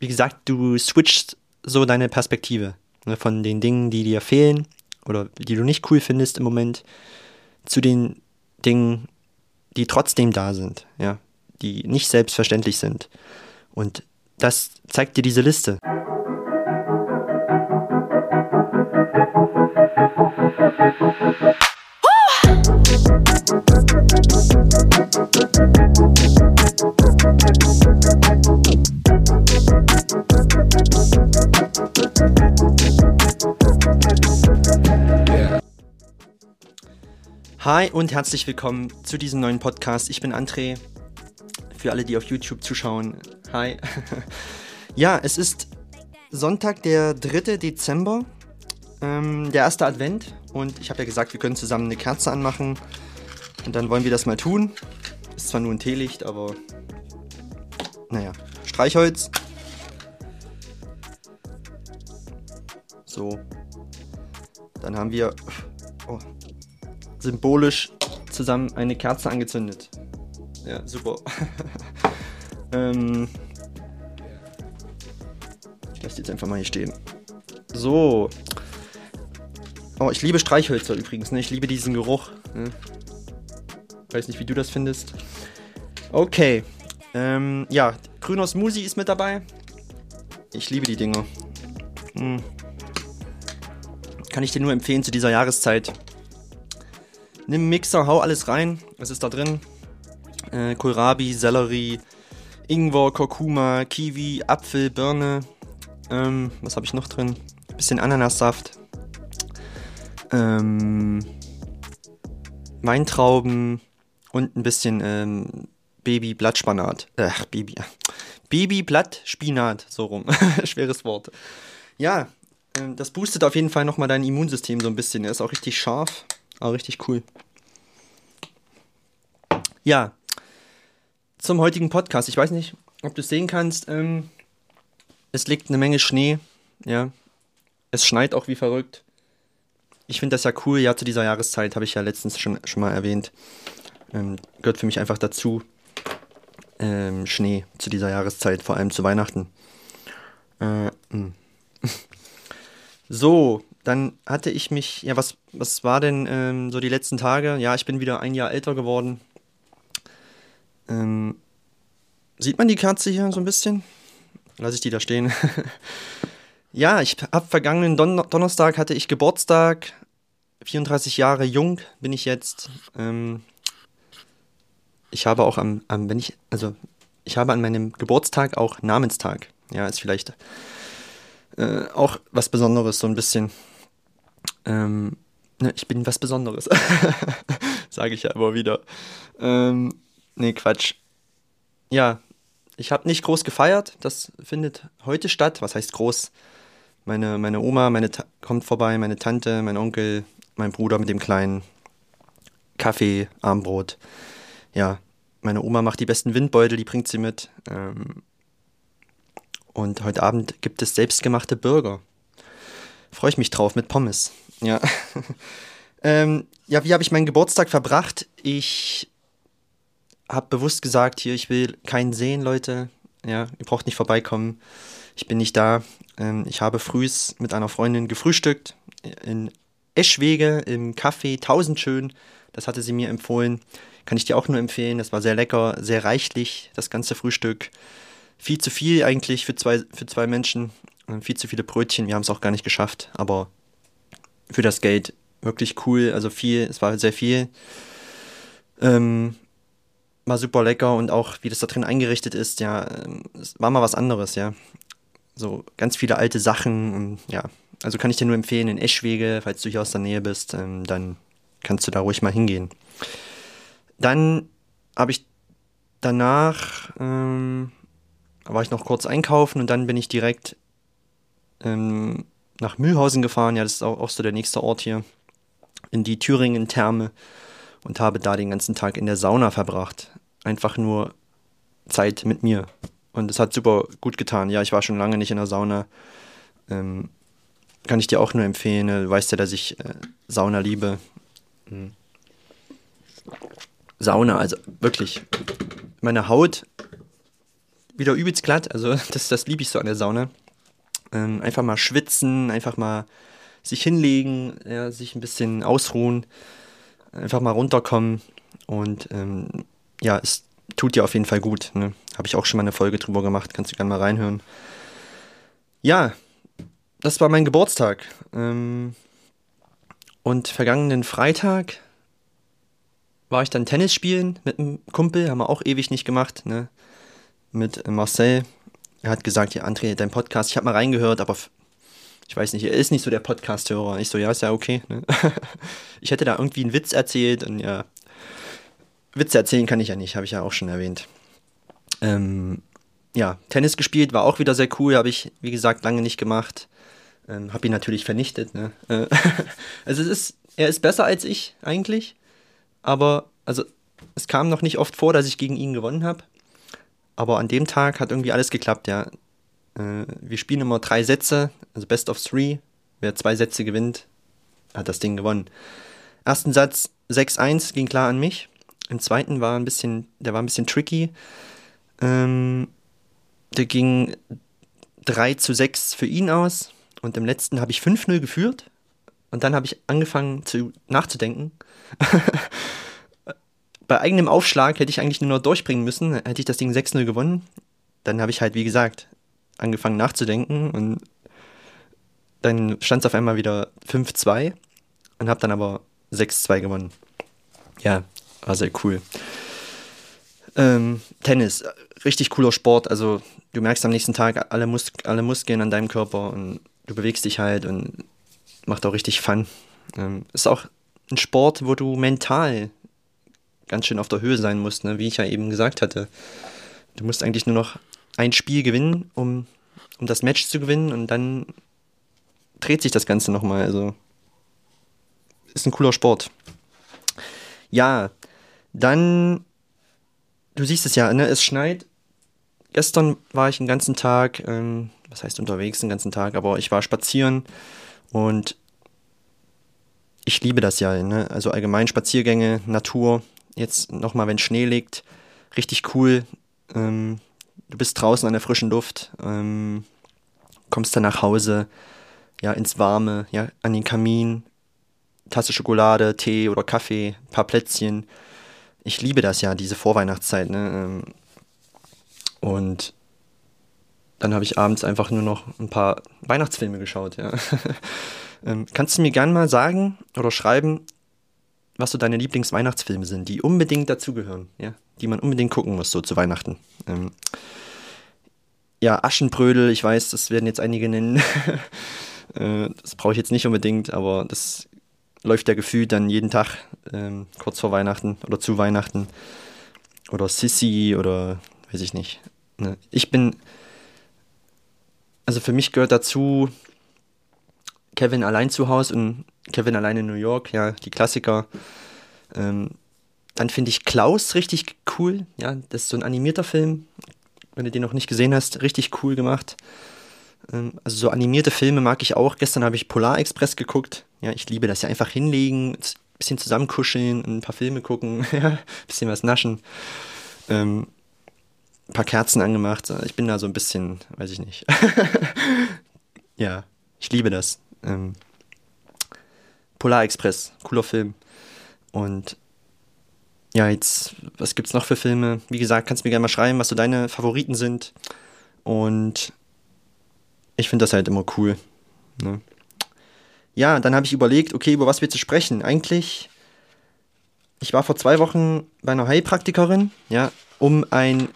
wie gesagt, du switchst so deine Perspektive ne, von den Dingen, die dir fehlen oder die du nicht cool findest im Moment, zu den Dingen, die trotzdem da sind, ja, die nicht selbstverständlich sind. Und das zeigt dir diese Liste. Hi und herzlich willkommen zu diesem neuen Podcast. Ich bin André. Für alle, die auf YouTube zuschauen. Hi. ja, es ist Sonntag, der 3. Dezember, ähm, der erste Advent. Und ich habe ja gesagt, wir können zusammen eine Kerze anmachen. Und dann wollen wir das mal tun. Ist zwar nur ein Teelicht, aber naja. Streichholz. So. Dann haben wir symbolisch zusammen eine Kerze angezündet. Ja, super. ähm, ich lasse die jetzt einfach mal hier stehen. So. Oh, ich liebe Streichhölzer übrigens, ne? Ich liebe diesen Geruch. Ne? Weiß nicht, wie du das findest. Okay. Ähm, ja, grüner Smoothie ist mit dabei. Ich liebe die Dinger. Hm. Kann ich dir nur empfehlen zu dieser Jahreszeit. Nimm Mixer, hau alles rein. Was ist da drin? Äh, Kohlrabi, Sellerie, Ingwer, Kurkuma, Kiwi, Apfel, Birne. Ähm, was habe ich noch drin? Bisschen Ananassaft. Ähm, Weintrauben und ein bisschen ähm, Baby-Blattspanat. Ach, Baby. Baby-Blattspinat, so rum. Schweres Wort. Ja, ähm, das boostet auf jeden Fall nochmal dein Immunsystem so ein bisschen. Er ist auch richtig scharf, auch richtig cool. Ja, zum heutigen Podcast. Ich weiß nicht, ob du es sehen kannst. Ähm, es liegt eine Menge Schnee. Ja, es schneit auch wie verrückt. Ich finde das ja cool. Ja, zu dieser Jahreszeit habe ich ja letztens schon, schon mal erwähnt. Ähm, gehört für mich einfach dazu. Ähm, Schnee zu dieser Jahreszeit, vor allem zu Weihnachten. Äh, hm. so, dann hatte ich mich, ja, was, was war denn ähm, so die letzten Tage? Ja, ich bin wieder ein Jahr älter geworden. Ähm, sieht man die Kerze hier so ein bisschen? Lass ich die da stehen. ja, ich habe vergangenen Don Donnerstag hatte ich Geburtstag. 34 Jahre jung bin ich jetzt. Ähm, ich habe auch am, am, wenn ich, also ich habe an meinem Geburtstag auch Namenstag. Ja, ist vielleicht äh, auch was Besonderes, so ein bisschen. Ähm, ne, ich bin was Besonderes. Sage ich ja immer wieder. Ähm, nee, Quatsch. Ja, ich habe nicht groß gefeiert. Das findet heute statt. Was heißt groß? Meine, meine Oma meine kommt vorbei, meine Tante, mein Onkel, mein Bruder mit dem kleinen Kaffee, Armbrot. Ja, meine Oma macht die besten Windbeutel, die bringt sie mit. Ähm, und heute Abend gibt es selbstgemachte Burger. Freue ich mich drauf mit Pommes. Ja. ähm, ja, wie habe ich meinen Geburtstag verbracht? Ich habe bewusst gesagt, hier, ich will keinen sehen, Leute. Ja, ihr braucht nicht vorbeikommen. Ich bin nicht da. Ähm, ich habe frühs mit einer Freundin gefrühstückt in Eschwege im Café Tausendschön. Das hatte sie mir empfohlen. Kann ich dir auch nur empfehlen. Das war sehr lecker, sehr reichlich, das ganze Frühstück. Viel zu viel eigentlich für zwei, für zwei Menschen. Viel zu viele Brötchen. Wir haben es auch gar nicht geschafft. Aber für das Geld wirklich cool. Also viel, es war sehr viel. Ähm, war super lecker und auch wie das da drin eingerichtet ist, ja, ähm, es war mal was anderes, ja. So ganz viele alte Sachen und ja, also kann ich dir nur empfehlen, in Eschwege, falls du hier aus der Nähe bist, ähm, dann kannst du da ruhig mal hingehen. Dann habe ich danach, ähm, war ich noch kurz einkaufen und dann bin ich direkt ähm, nach Mühlhausen gefahren, ja, das ist auch, auch so der nächste Ort hier, in die Thüringen-Therme und habe da den ganzen Tag in der Sauna verbracht einfach nur Zeit mit mir. Und es hat super gut getan. Ja, ich war schon lange nicht in der Sauna. Ähm, kann ich dir auch nur empfehlen. Du weißt ja, dass ich äh, Sauna liebe. Mhm. Sauna, also wirklich. Meine Haut, wieder übelst glatt. Also das, das liebe ich so an der Sauna. Ähm, einfach mal schwitzen, einfach mal sich hinlegen, ja, sich ein bisschen ausruhen, einfach mal runterkommen. Und ähm, ja, es tut dir auf jeden Fall gut. Ne? Habe ich auch schon mal eine Folge drüber gemacht, kannst du gerne mal reinhören. Ja, das war mein Geburtstag. Ähm, und vergangenen Freitag war ich dann Tennis spielen mit einem Kumpel, haben wir auch ewig nicht gemacht, ne? Mit Marcel. Er hat gesagt, ja, André, dein Podcast, ich habe mal reingehört, aber ich weiß nicht, er ist nicht so der Podcast-Hörer. Ich so, ja, ist ja okay. Ne? ich hätte da irgendwie einen Witz erzählt und ja, Witze erzählen kann ich ja nicht, habe ich ja auch schon erwähnt. Ähm, ja, Tennis gespielt, war auch wieder sehr cool, habe ich, wie gesagt, lange nicht gemacht. Ähm, habe ihn natürlich vernichtet. Ne? Äh, also es ist, er ist besser als ich eigentlich, aber also es kam noch nicht oft vor, dass ich gegen ihn gewonnen habe. Aber an dem Tag hat irgendwie alles geklappt, ja. Äh, wir spielen immer drei Sätze, also Best of Three. Wer zwei Sätze gewinnt, hat das Ding gewonnen. Ersten Satz 6-1 ging klar an mich. Im zweiten war ein bisschen, der war ein bisschen tricky. Ähm, der ging 3 zu 6 für ihn aus. Und im letzten habe ich 5-0 geführt. Und dann habe ich angefangen zu, nachzudenken. Bei eigenem Aufschlag hätte ich eigentlich nur noch durchbringen müssen. Hätte ich das Ding 6-0 gewonnen. Dann habe ich halt, wie gesagt, angefangen nachzudenken. Und dann stand es auf einmal wieder 5-2. Und habe dann aber 6-2 gewonnen. Ja, war sehr cool. Ähm, Tennis, richtig cooler Sport. Also du merkst am nächsten Tag alle, Mus alle Muskeln an deinem Körper und du bewegst dich halt und macht auch richtig Fun. Ähm, ist auch ein Sport, wo du mental ganz schön auf der Höhe sein musst, ne? wie ich ja eben gesagt hatte. Du musst eigentlich nur noch ein Spiel gewinnen, um, um das Match zu gewinnen und dann dreht sich das Ganze nochmal. Also ist ein cooler Sport. Ja, dann, du siehst es ja, ne? es schneit. Gestern war ich den ganzen Tag, ähm, was heißt unterwegs den ganzen Tag, aber ich war spazieren und ich liebe das ja, ne? also allgemein Spaziergänge, Natur, jetzt nochmal, wenn Schnee liegt, richtig cool. Ähm, du bist draußen an der frischen Luft, ähm, kommst dann nach Hause, ja, ins Warme, ja, an den Kamin, Tasse Schokolade, Tee oder Kaffee, paar Plätzchen ich liebe das ja, diese Vorweihnachtszeit. Ne? Ähm, und dann habe ich abends einfach nur noch ein paar Weihnachtsfilme geschaut. Ja. Ähm, kannst du mir gerne mal sagen oder schreiben, was so deine Lieblingsweihnachtsfilme sind, die unbedingt dazugehören, ja? die man unbedingt gucken muss, so zu Weihnachten? Ähm, ja, Aschenbrödel, ich weiß, das werden jetzt einige nennen. äh, das brauche ich jetzt nicht unbedingt, aber das läuft ja gefühlt dann jeden Tag ähm, kurz vor Weihnachten oder zu Weihnachten. Oder Sissy oder weiß ich nicht. Ne? Ich bin, also für mich gehört dazu Kevin allein zu Hause und Kevin allein in New York, ja, die Klassiker. Ähm, dann finde ich Klaus richtig cool, ja, das ist so ein animierter Film. Wenn du den noch nicht gesehen hast, richtig cool gemacht. Ähm, also so animierte Filme mag ich auch. Gestern habe ich Polar Express geguckt. Ja, ich liebe das ja einfach hinlegen, bisschen zusammenkuscheln, ein paar Filme gucken, ein bisschen was naschen. Ähm, ein paar Kerzen angemacht. Ich bin da so ein bisschen, weiß ich nicht. ja, ich liebe das. Ähm, Polar Express, cooler Film. Und ja, jetzt, was gibt's noch für Filme? Wie gesagt, kannst du mir gerne mal schreiben, was so deine Favoriten sind. Und ich finde das halt immer cool. Ne? Ja, dann habe ich überlegt, okay, über was wir zu sprechen. Eigentlich, ich war vor zwei Wochen bei einer Heilpraktikerin, ja, um ein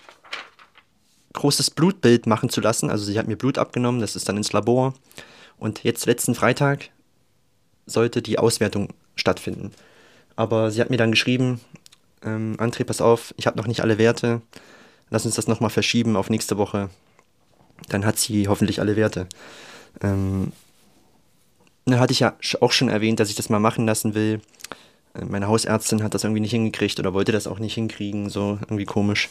großes Blutbild machen zu lassen. Also sie hat mir Blut abgenommen, das ist dann ins Labor. Und jetzt letzten Freitag sollte die Auswertung stattfinden. Aber sie hat mir dann geschrieben, ähm, André, pass auf, ich habe noch nicht alle Werte. Lass uns das nochmal verschieben auf nächste Woche dann hat sie hoffentlich alle Werte. Ähm, dann hatte ich ja auch schon erwähnt, dass ich das mal machen lassen will. Äh, meine Hausärztin hat das irgendwie nicht hingekriegt oder wollte das auch nicht hinkriegen, so irgendwie komisch.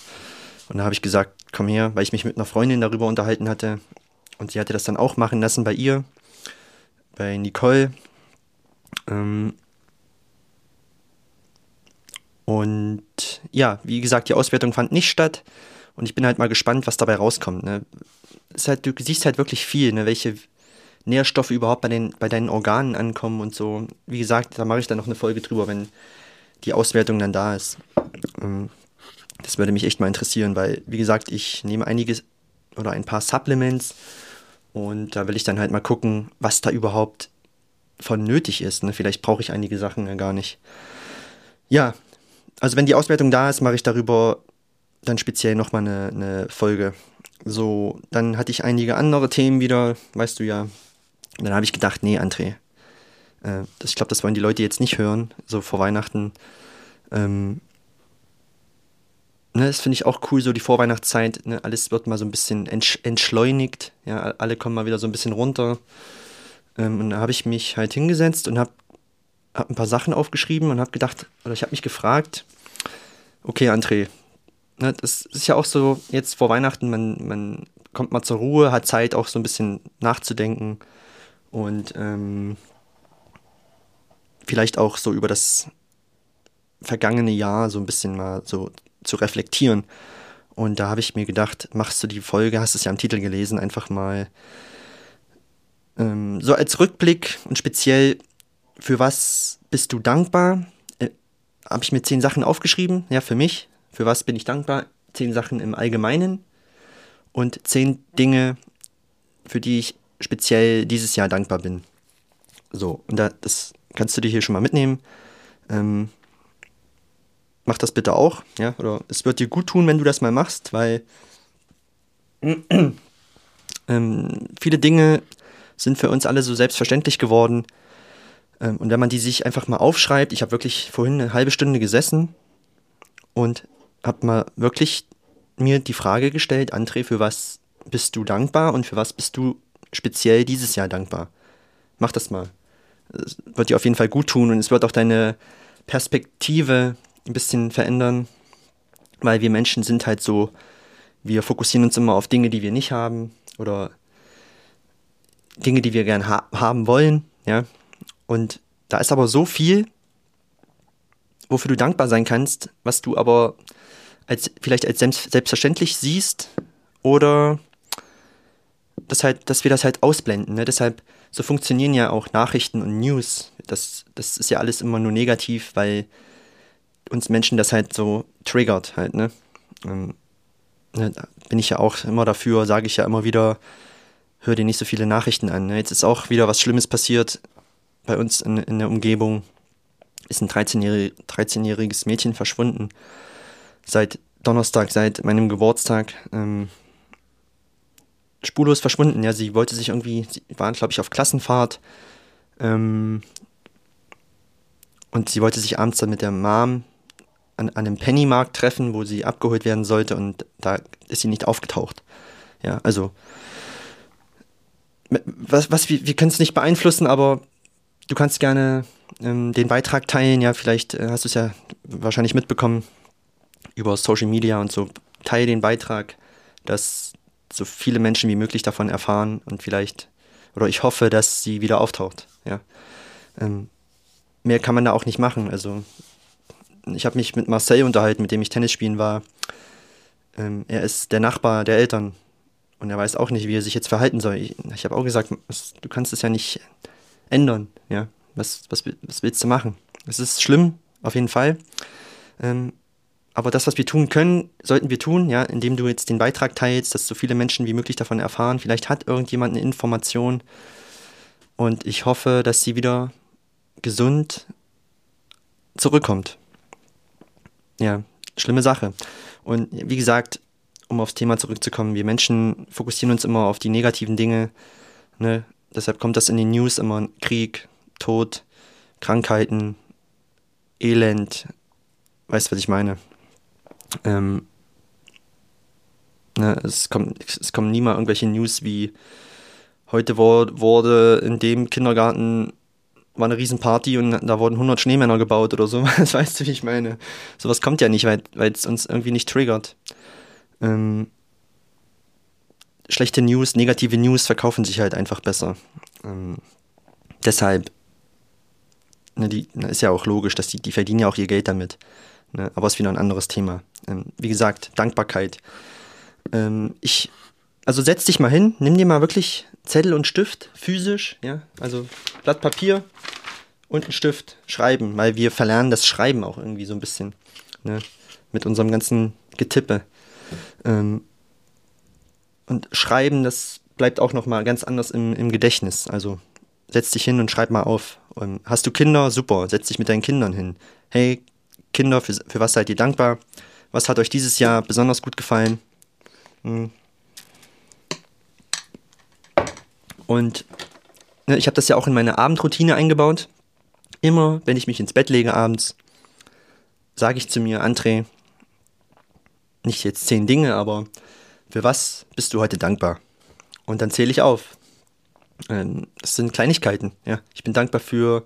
Und da habe ich gesagt, komm her, weil ich mich mit einer Freundin darüber unterhalten hatte. Und sie hatte das dann auch machen lassen bei ihr, bei Nicole. Ähm und ja, wie gesagt, die Auswertung fand nicht statt. Und ich bin halt mal gespannt, was dabei rauskommt. Ne? Halt, du siehst halt wirklich viel, ne? welche Nährstoffe überhaupt bei, den, bei deinen Organen ankommen und so. Wie gesagt, da mache ich dann noch eine Folge drüber, wenn die Auswertung dann da ist. Ähm, das würde mich echt mal interessieren, weil, wie gesagt, ich nehme einiges oder ein paar Supplements und da will ich dann halt mal gucken, was da überhaupt von nötig ist. Ne? Vielleicht brauche ich einige Sachen ja gar nicht. Ja, also wenn die Auswertung da ist, mache ich darüber dann speziell nochmal eine, eine Folge. So, dann hatte ich einige andere Themen wieder, weißt du ja. Dann habe ich gedacht, nee, André, äh, das, ich glaube, das wollen die Leute jetzt nicht hören, so vor Weihnachten. Ähm, ne, das finde ich auch cool, so die Vorweihnachtszeit. Ne, alles wird mal so ein bisschen entsch entschleunigt. Ja, alle kommen mal wieder so ein bisschen runter. Ähm, und da habe ich mich halt hingesetzt und habe hab ein paar Sachen aufgeschrieben und habe gedacht, oder ich habe mich gefragt, okay, André, ne, das ist ja auch so, jetzt vor Weihnachten, man, man kommt mal zur Ruhe, hat Zeit auch so ein bisschen nachzudenken und ähm, vielleicht auch so über das vergangene Jahr so ein bisschen mal so zu reflektieren. Und da habe ich mir gedacht, machst du die Folge, hast es ja im Titel gelesen, einfach mal ähm, so als Rückblick und speziell für was bist du dankbar? Äh, habe ich mir zehn Sachen aufgeschrieben, ja, für mich. Für was bin ich dankbar? Zehn Sachen im Allgemeinen und zehn Dinge, für die ich speziell dieses Jahr dankbar bin. So, und da, das kannst du dir hier schon mal mitnehmen. Ähm, mach das bitte auch, ja, oder es wird dir gut tun, wenn du das mal machst, weil ähm, viele Dinge sind für uns alle so selbstverständlich geworden. Ähm, und wenn man die sich einfach mal aufschreibt, ich habe wirklich vorhin eine halbe Stunde gesessen und habe mal wirklich mir die Frage gestellt, André, für was bist du dankbar und für was bist du speziell dieses Jahr dankbar? Mach das mal. Es wird dir auf jeden Fall gut tun und es wird auch deine Perspektive ein bisschen verändern, weil wir Menschen sind halt so, wir fokussieren uns immer auf Dinge, die wir nicht haben oder Dinge, die wir gern ha haben wollen, ja. Und da ist aber so viel, wofür du dankbar sein kannst, was du aber als, vielleicht als selbstverständlich siehst oder das halt, dass wir das halt ausblenden. Ne? Deshalb, so funktionieren ja auch Nachrichten und News. Das, das ist ja alles immer nur negativ, weil uns Menschen das halt so triggert halt, ne? Ähm, ne da bin ich ja auch immer dafür, sage ich ja immer wieder, hör dir nicht so viele Nachrichten an. Ne? Jetzt ist auch wieder was Schlimmes passiert bei uns in, in der Umgebung. Ist ein 13-jähriges 13 Mädchen verschwunden. Seit Donnerstag, seit meinem Geburtstag. Ähm, spurlos verschwunden. Ja, sie wollte sich irgendwie, sie waren, glaube ich, auf Klassenfahrt. Ähm, und sie wollte sich abends dann mit der Mom an, an einem Pennymarkt treffen, wo sie abgeholt werden sollte und da ist sie nicht aufgetaucht. Ja, also was, was wir, wir können es nicht beeinflussen, aber du kannst gerne ähm, den Beitrag teilen. Ja, vielleicht äh, hast du es ja wahrscheinlich mitbekommen über Social Media und so. Teile den Beitrag, dass so viele Menschen wie möglich davon erfahren und vielleicht, oder ich hoffe, dass sie wieder auftaucht. Ja. Ähm, mehr kann man da auch nicht machen. Also ich habe mich mit Marcel unterhalten, mit dem ich Tennis spielen war. Ähm, er ist der Nachbar der Eltern und er weiß auch nicht, wie er sich jetzt verhalten soll. Ich, ich habe auch gesagt, du kannst es ja nicht ändern. Ja? Was, was, was willst du machen? Es ist schlimm, auf jeden Fall. Ähm, aber das, was wir tun können, sollten wir tun, ja, indem du jetzt den Beitrag teilst, dass so viele Menschen wie möglich davon erfahren. Vielleicht hat irgendjemand eine Information und ich hoffe, dass sie wieder gesund zurückkommt ja, schlimme Sache. Und wie gesagt, um aufs Thema zurückzukommen, wir Menschen fokussieren uns immer auf die negativen Dinge. Ne? Deshalb kommt das in den News immer Krieg, Tod, Krankheiten, Elend. Weißt du, was ich meine? Ähm, ne, es, kommt, es kommen nie mal irgendwelche News wie heute wurde in dem Kindergarten war eine Riesenparty und da wurden 100 Schneemänner gebaut oder so. Das weißt du, wie ich meine. Sowas kommt ja nicht, weil es uns irgendwie nicht triggert. Ähm, schlechte News, negative News verkaufen sich halt einfach besser. Ähm, deshalb, ne, die, na, ist ja auch logisch, dass die, die verdienen ja auch ihr Geld damit. Ne, aber ist wieder ein anderes Thema. Ähm, wie gesagt, Dankbarkeit. Ähm, ich, also setz dich mal hin, nimm dir mal wirklich Zettel und Stift, physisch, ja, also Blatt Papier und einen Stift, schreiben, weil wir verlernen das Schreiben auch irgendwie so ein bisschen, ne, mit unserem ganzen Getippe. Ähm, und Schreiben, das bleibt auch nochmal ganz anders im, im Gedächtnis. Also setz dich hin und schreib mal auf. Und hast du Kinder? Super, setz dich mit deinen Kindern hin. Hey, Kinder, für, für was seid ihr dankbar? Was hat euch dieses Jahr besonders gut gefallen? Hm. Und ne, ich habe das ja auch in meine Abendroutine eingebaut. Immer, wenn ich mich ins Bett lege abends, sage ich zu mir, André, nicht jetzt zehn Dinge, aber für was bist du heute dankbar? Und dann zähle ich auf. Ähm, das sind Kleinigkeiten. Ja. Ich bin dankbar für,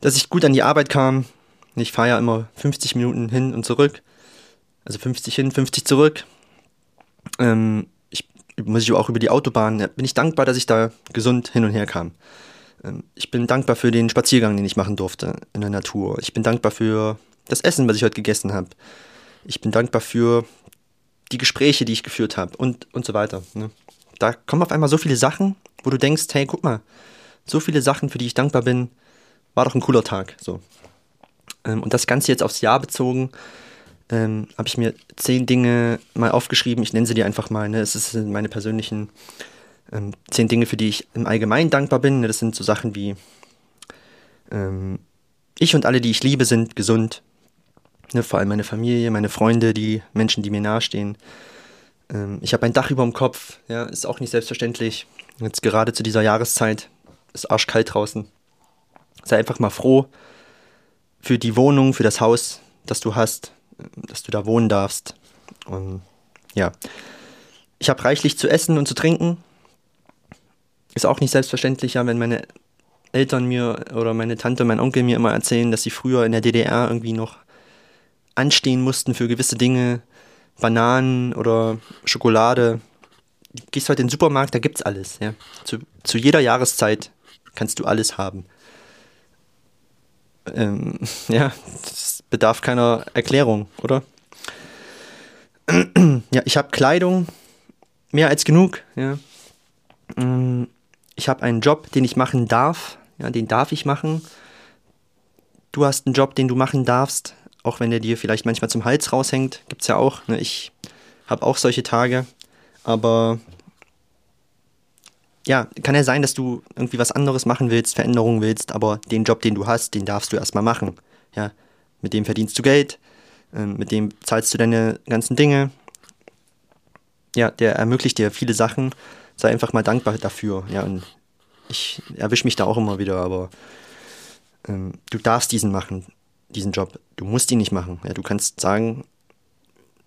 dass ich gut an die Arbeit kam. Ich fahre ja immer 50 Minuten hin und zurück. Also 50 hin, 50 zurück. Ähm, ich muss ich auch über die Autobahn. Ja, bin ich dankbar, dass ich da gesund hin und her kam. Ähm, ich bin dankbar für den Spaziergang, den ich machen durfte in der Natur. Ich bin dankbar für das Essen, was ich heute gegessen habe. Ich bin dankbar für die Gespräche, die ich geführt habe und, und so weiter. Ne? Da kommen auf einmal so viele Sachen, wo du denkst, hey, guck mal, so viele Sachen, für die ich dankbar bin, war doch ein cooler Tag. So. Ähm, und das Ganze jetzt aufs Jahr bezogen, ähm, habe ich mir zehn Dinge mal aufgeschrieben. Ich nenne sie dir einfach mal. Ne? Es sind meine persönlichen ähm, zehn Dinge, für die ich im Allgemeinen dankbar bin. Ne? Das sind so Sachen wie ähm, ich und alle, die ich liebe, sind gesund. Ne? Vor allem meine Familie, meine Freunde, die Menschen, die mir nahestehen. Ähm, ich habe ein Dach über dem Kopf. Ja, ist auch nicht selbstverständlich. Jetzt gerade zu dieser Jahreszeit ist arschkalt draußen. Sei einfach mal froh für die Wohnung, für das Haus, das du hast, dass du da wohnen darfst. Und ja, ich habe reichlich zu essen und zu trinken. Ist auch nicht selbstverständlich, ja, wenn meine Eltern mir oder meine Tante, mein Onkel mir immer erzählen, dass sie früher in der DDR irgendwie noch anstehen mussten für gewisse Dinge, Bananen oder Schokolade. Du gehst heute in den Supermarkt, da gibt's alles. Ja. Zu, zu jeder Jahreszeit kannst du alles haben. Ähm, ja, das bedarf keiner Erklärung, oder? ja, ich habe Kleidung, mehr als genug. Ja. Mm, ich habe einen Job, den ich machen darf. Ja, den darf ich machen. Du hast einen Job, den du machen darfst, auch wenn der dir vielleicht manchmal zum Hals raushängt. Gibt es ja auch. Ne? Ich habe auch solche Tage. Aber ja, kann ja sein, dass du irgendwie was anderes machen willst, Veränderungen willst, aber den Job, den du hast, den darfst du erstmal machen. Ja, mit dem verdienst du Geld, äh, mit dem zahlst du deine ganzen Dinge. Ja, der ermöglicht dir viele Sachen. Sei einfach mal dankbar dafür. Ja, und ich erwische mich da auch immer wieder, aber ähm, du darfst diesen machen, diesen Job. Du musst ihn nicht machen. Ja, du kannst sagen,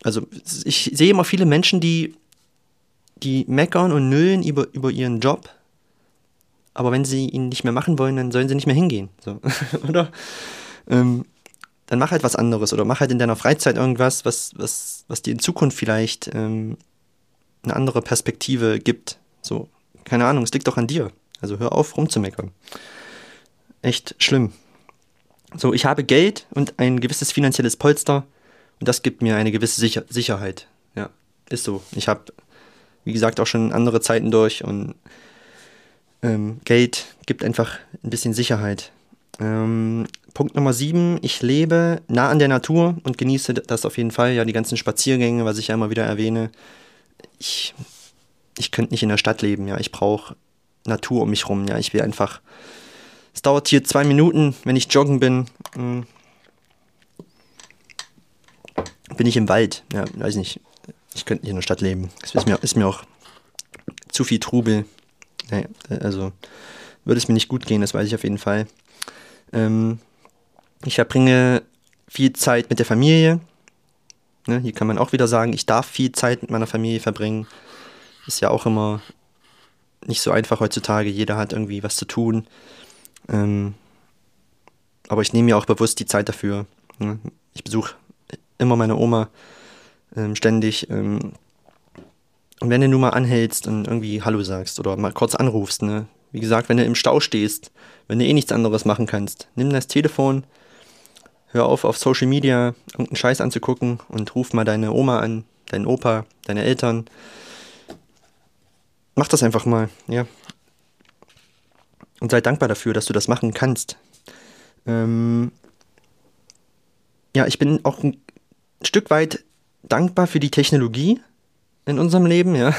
also ich sehe immer viele Menschen, die die meckern und nölen über, über ihren Job, aber wenn sie ihn nicht mehr machen wollen, dann sollen sie nicht mehr hingehen. So. oder? Ähm, dann mach halt was anderes oder mach halt in deiner Freizeit irgendwas, was, was, was dir in Zukunft vielleicht ähm, eine andere Perspektive gibt. So, keine Ahnung, es liegt doch an dir. Also hör auf, rumzumeckern. Echt schlimm. So, ich habe Geld und ein gewisses finanzielles Polster und das gibt mir eine gewisse Sicher Sicherheit. Ja, ist so. Ich habe wie gesagt, auch schon andere Zeiten durch und ähm, Geld gibt einfach ein bisschen Sicherheit. Ähm, Punkt Nummer sieben, ich lebe nah an der Natur und genieße das auf jeden Fall. Ja, die ganzen Spaziergänge, was ich ja immer wieder erwähne. Ich, ich könnte nicht in der Stadt leben, ja. Ich brauche Natur um mich rum, ja. Ich will einfach. Es dauert hier zwei Minuten, wenn ich joggen bin. Hm, bin ich im Wald, ja, weiß nicht ich könnte nicht in der Stadt leben. Das ist mir, ist mir auch zu viel Trubel. Naja, also würde es mir nicht gut gehen, das weiß ich auf jeden Fall. Ähm, ich verbringe viel Zeit mit der Familie. Ne, hier kann man auch wieder sagen, ich darf viel Zeit mit meiner Familie verbringen. Ist ja auch immer nicht so einfach heutzutage. Jeder hat irgendwie was zu tun. Ähm, aber ich nehme mir auch bewusst die Zeit dafür. Ne? Ich besuche immer meine Oma ähm, ständig. Ähm, und wenn du nur mal anhältst und irgendwie Hallo sagst oder mal kurz anrufst, ne? Wie gesagt, wenn du im Stau stehst, wenn du eh nichts anderes machen kannst, nimm das Telefon, hör auf, auf Social Media irgendeinen Scheiß anzugucken und ruf mal deine Oma an, deinen Opa, deine Eltern. Mach das einfach mal, ja. Und sei dankbar dafür, dass du das machen kannst. Ähm ja, ich bin auch ein Stück weit dankbar für die Technologie in unserem Leben, ja,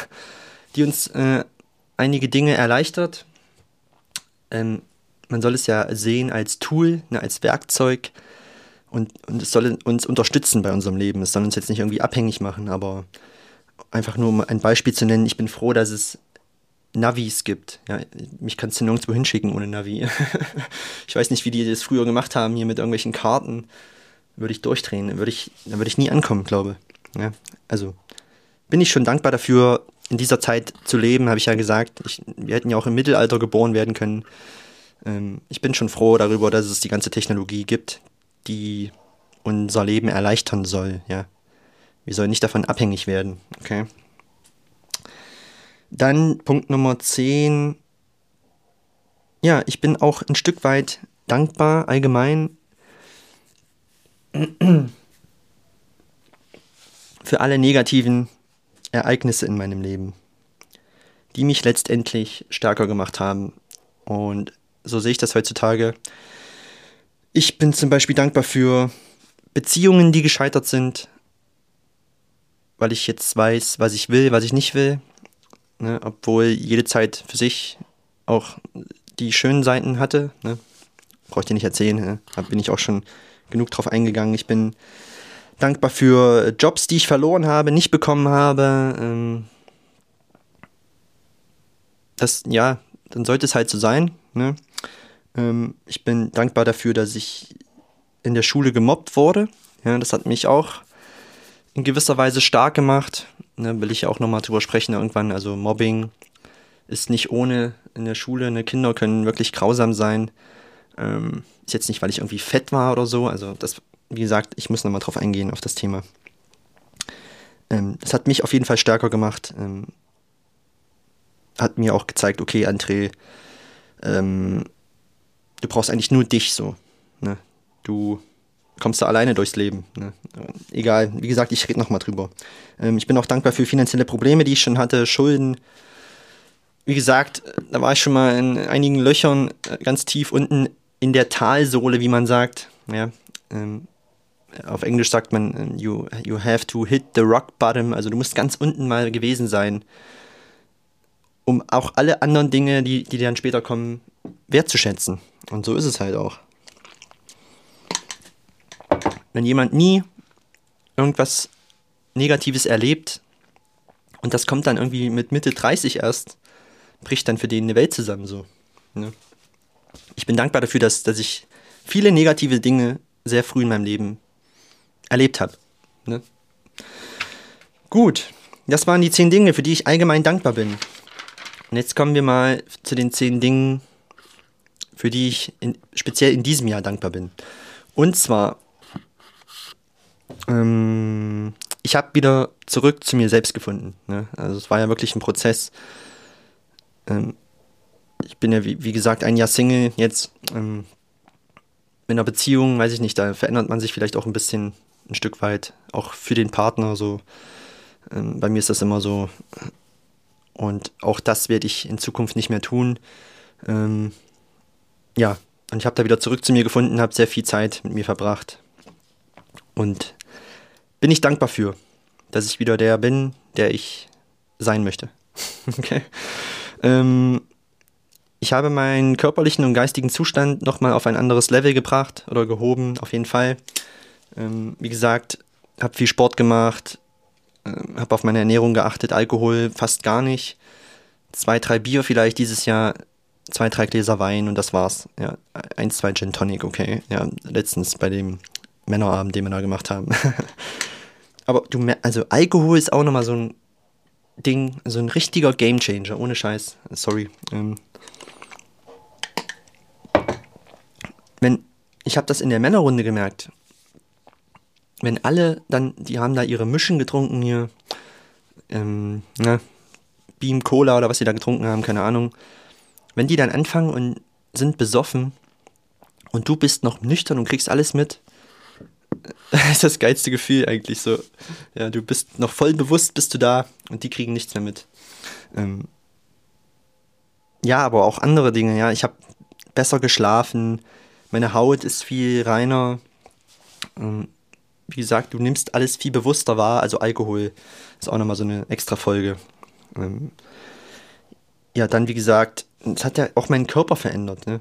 die uns äh, einige Dinge erleichtert. Ähm, man soll es ja sehen als Tool, ne, als Werkzeug und, und es soll uns unterstützen bei unserem Leben. Es soll uns jetzt nicht irgendwie abhängig machen, aber einfach nur um ein Beispiel zu nennen, ich bin froh, dass es Navis gibt. Ja, mich kannst du nirgendwo hinschicken ohne Navi. ich weiß nicht, wie die das früher gemacht haben, hier mit irgendwelchen Karten. Würde ich durchdrehen, würde ich, dann würde ich nie ankommen, glaube. Ja, also bin ich schon dankbar dafür, in dieser Zeit zu leben, habe ich ja gesagt. Ich, wir hätten ja auch im Mittelalter geboren werden können. Ähm, ich bin schon froh darüber, dass es die ganze Technologie gibt, die unser Leben erleichtern soll. Ja, wir sollen nicht davon abhängig werden. Okay. Dann Punkt Nummer 10. Ja, ich bin auch ein Stück weit dankbar allgemein für alle negativen Ereignisse in meinem Leben, die mich letztendlich stärker gemacht haben. Und so sehe ich das heutzutage. Ich bin zum Beispiel dankbar für Beziehungen, die gescheitert sind, weil ich jetzt weiß, was ich will, was ich nicht will. Ne? Obwohl jede Zeit für sich auch die schönen Seiten hatte. Ne? Brauche ich dir nicht erzählen, ne? da bin ich auch schon genug drauf eingegangen. Ich bin dankbar für Jobs, die ich verloren habe, nicht bekommen habe. Ähm, das, ja, dann sollte es halt so sein. Ne? Ähm, ich bin dankbar dafür, dass ich in der Schule gemobbt wurde. Ja, das hat mich auch in gewisser Weise stark gemacht. Ne, will ich auch nochmal drüber sprechen irgendwann. Also Mobbing ist nicht ohne in der Schule. Ne, Kinder können wirklich grausam sein. Ähm, ist jetzt nicht, weil ich irgendwie fett war oder so. Also das wie gesagt, ich muss nochmal drauf eingehen, auf das Thema. Ähm, das hat mich auf jeden Fall stärker gemacht. Ähm, hat mir auch gezeigt, okay, André, ähm, du brauchst eigentlich nur dich so. Ne? Du kommst da alleine durchs Leben. Ne? Egal, wie gesagt, ich rede nochmal drüber. Ähm, ich bin auch dankbar für finanzielle Probleme, die ich schon hatte, Schulden. Wie gesagt, da war ich schon mal in einigen Löchern äh, ganz tief unten in der Talsohle, wie man sagt. Ja, ähm, auf Englisch sagt man, you, you have to hit the rock bottom, also du musst ganz unten mal gewesen sein, um auch alle anderen Dinge, die, die dann später kommen, wertzuschätzen. Und so ist es halt auch. Wenn jemand nie irgendwas Negatives erlebt und das kommt dann irgendwie mit Mitte 30 erst, bricht dann für den eine Welt zusammen so. Ne? Ich bin dankbar dafür, dass, dass ich viele negative Dinge sehr früh in meinem Leben erlebt habe. Ne? Gut, das waren die zehn Dinge, für die ich allgemein dankbar bin. Und jetzt kommen wir mal zu den zehn Dingen, für die ich in, speziell in diesem Jahr dankbar bin. Und zwar, ähm, ich habe wieder zurück zu mir selbst gefunden. Ne? Also es war ja wirklich ein Prozess. Ähm, ich bin ja, wie, wie, gesagt, ein Jahr Single. Jetzt ähm, in einer Beziehung, weiß ich nicht, da verändert man sich vielleicht auch ein bisschen ein Stück weit, auch für den Partner so. Ähm, bei mir ist das immer so. Und auch das werde ich in Zukunft nicht mehr tun. Ähm, ja, und ich habe da wieder zurück zu mir gefunden, habe sehr viel Zeit mit mir verbracht. Und bin ich dankbar für, dass ich wieder der bin, der ich sein möchte. okay. Ähm, ich habe meinen körperlichen und geistigen Zustand nochmal auf ein anderes Level gebracht oder gehoben, auf jeden Fall. Ähm, wie gesagt, habe viel Sport gemacht, äh, habe auf meine Ernährung geachtet, Alkohol fast gar nicht. Zwei, drei Bier vielleicht dieses Jahr, zwei, drei Gläser Wein und das war's. Ja, eins, zwei Gin Tonic, okay. Ja, letztens bei dem Männerabend, den wir da gemacht haben. Aber du, also Alkohol ist auch nochmal so ein Ding, so ein richtiger Gamechanger, ohne Scheiß. Sorry. Ähm, wenn, ich habe das in der Männerrunde gemerkt wenn alle dann, die haben da ihre Mischen getrunken hier, ähm, ne, Beam Cola oder was sie da getrunken haben, keine Ahnung. Wenn die dann anfangen und sind besoffen und du bist noch nüchtern und kriegst alles mit, ist das geilste Gefühl eigentlich so. Ja, du bist noch voll bewusst, bist du da und die kriegen nichts mehr mit. Ähm ja, aber auch andere Dinge, ja. Ich habe besser geschlafen, meine Haut ist viel reiner. Ähm wie gesagt, du nimmst alles viel bewusster wahr, also Alkohol ist auch nochmal so eine extra Folge. Ähm ja, dann wie gesagt, es hat ja auch meinen Körper verändert. Ne?